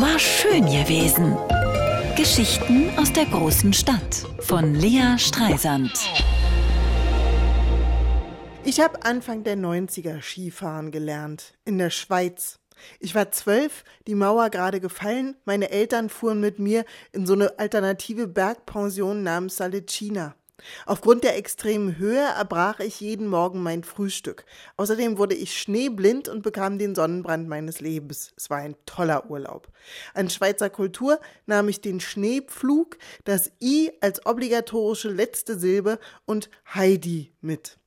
war schön gewesen. Geschichten aus der großen Stadt von Lea Streisand. Ich habe Anfang der 90er Skifahren gelernt, in der Schweiz. Ich war zwölf, die Mauer gerade gefallen, meine Eltern fuhren mit mir in so eine alternative Bergpension namens Salicina. Aufgrund der extremen Höhe erbrach ich jeden Morgen mein Frühstück. Außerdem wurde ich schneeblind und bekam den Sonnenbrand meines Lebens. Es war ein toller Urlaub. An Schweizer Kultur nahm ich den Schneepflug, das I als obligatorische letzte Silbe und Heidi mit.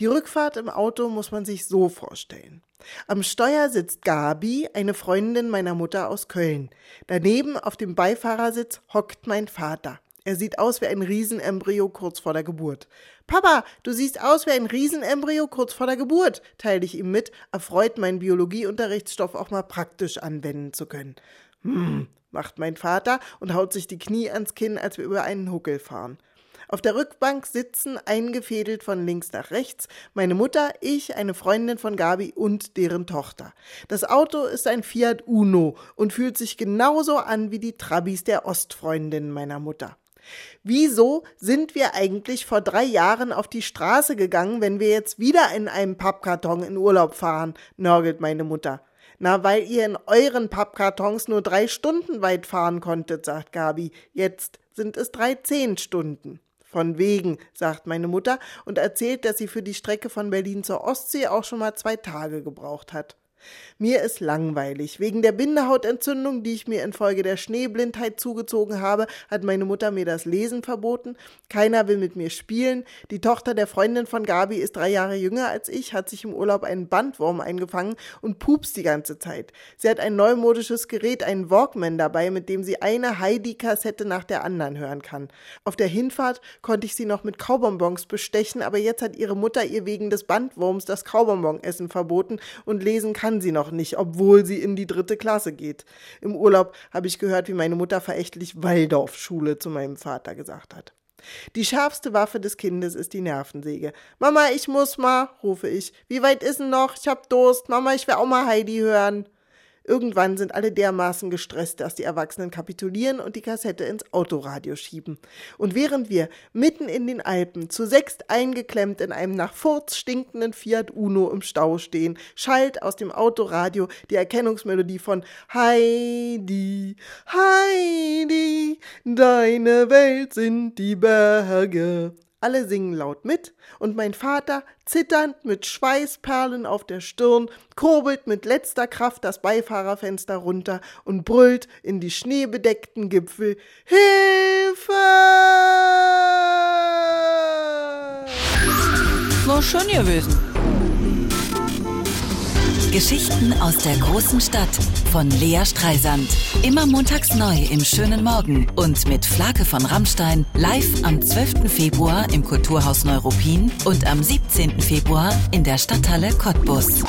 Die Rückfahrt im Auto muss man sich so vorstellen. Am Steuer sitzt Gabi, eine Freundin meiner Mutter aus Köln. Daneben auf dem Beifahrersitz hockt mein Vater. Er sieht aus wie ein Riesenembryo kurz vor der Geburt. Papa, du siehst aus wie ein Riesenembryo kurz vor der Geburt, teile ich ihm mit, erfreut, meinen Biologieunterrichtsstoff auch mal praktisch anwenden zu können. Hm, macht mein Vater und haut sich die Knie ans Kinn, als wir über einen Huckel fahren. Auf der Rückbank sitzen, eingefädelt von links nach rechts, meine Mutter, ich, eine Freundin von Gabi und deren Tochter. Das Auto ist ein Fiat Uno und fühlt sich genauso an wie die Trabis der Ostfreundin meiner Mutter. Wieso sind wir eigentlich vor drei Jahren auf die Straße gegangen, wenn wir jetzt wieder in einem Pappkarton in Urlaub fahren? nörgelt meine Mutter. Na, weil ihr in euren Pappkartons nur drei Stunden weit fahren konntet, sagt Gabi. Jetzt sind es drei zehn Stunden. Von wegen, sagt meine Mutter und erzählt, dass sie für die Strecke von Berlin zur Ostsee auch schon mal zwei Tage gebraucht hat. Mir ist langweilig. Wegen der Bindehautentzündung, die ich mir infolge der Schneeblindheit zugezogen habe, hat meine Mutter mir das Lesen verboten. Keiner will mit mir spielen. Die Tochter der Freundin von Gabi ist drei Jahre jünger als ich, hat sich im Urlaub einen Bandwurm eingefangen und pupst die ganze Zeit. Sie hat ein neumodisches Gerät, einen Walkman dabei, mit dem sie eine Heidi-Kassette nach der anderen hören kann. Auf der Hinfahrt konnte ich sie noch mit Kaubonbons bestechen, aber jetzt hat ihre Mutter ihr wegen des Bandwurms das Kaubonbonessen verboten und lesen kann kann sie noch nicht, obwohl sie in die dritte Klasse geht. Im Urlaub habe ich gehört, wie meine Mutter verächtlich Waldorfschule zu meinem Vater gesagt hat. Die schärfste Waffe des Kindes ist die Nervensäge. Mama, ich muss mal, rufe ich. Wie weit ist denn noch? Ich hab Durst. Mama, ich will auch mal Heidi hören. Irgendwann sind alle dermaßen gestresst, dass die Erwachsenen kapitulieren und die Kassette ins Autoradio schieben. Und während wir mitten in den Alpen zu sechst eingeklemmt in einem nach Furz stinkenden Fiat Uno im Stau stehen, schallt aus dem Autoradio die Erkennungsmelodie von Heidi, Heidi, deine Welt sind die Berge. Alle singen laut mit und mein Vater, zitternd mit Schweißperlen auf der Stirn, kurbelt mit letzter Kraft das Beifahrerfenster runter und brüllt in die schneebedeckten Gipfel Hilfe! War schön gewesen. Geschichten aus der großen Stadt von Lea Streisand. Immer montags neu im schönen Morgen und mit Flake von Rammstein live am 12. Februar im Kulturhaus Neuruppin und am 17. Februar in der Stadthalle Cottbus.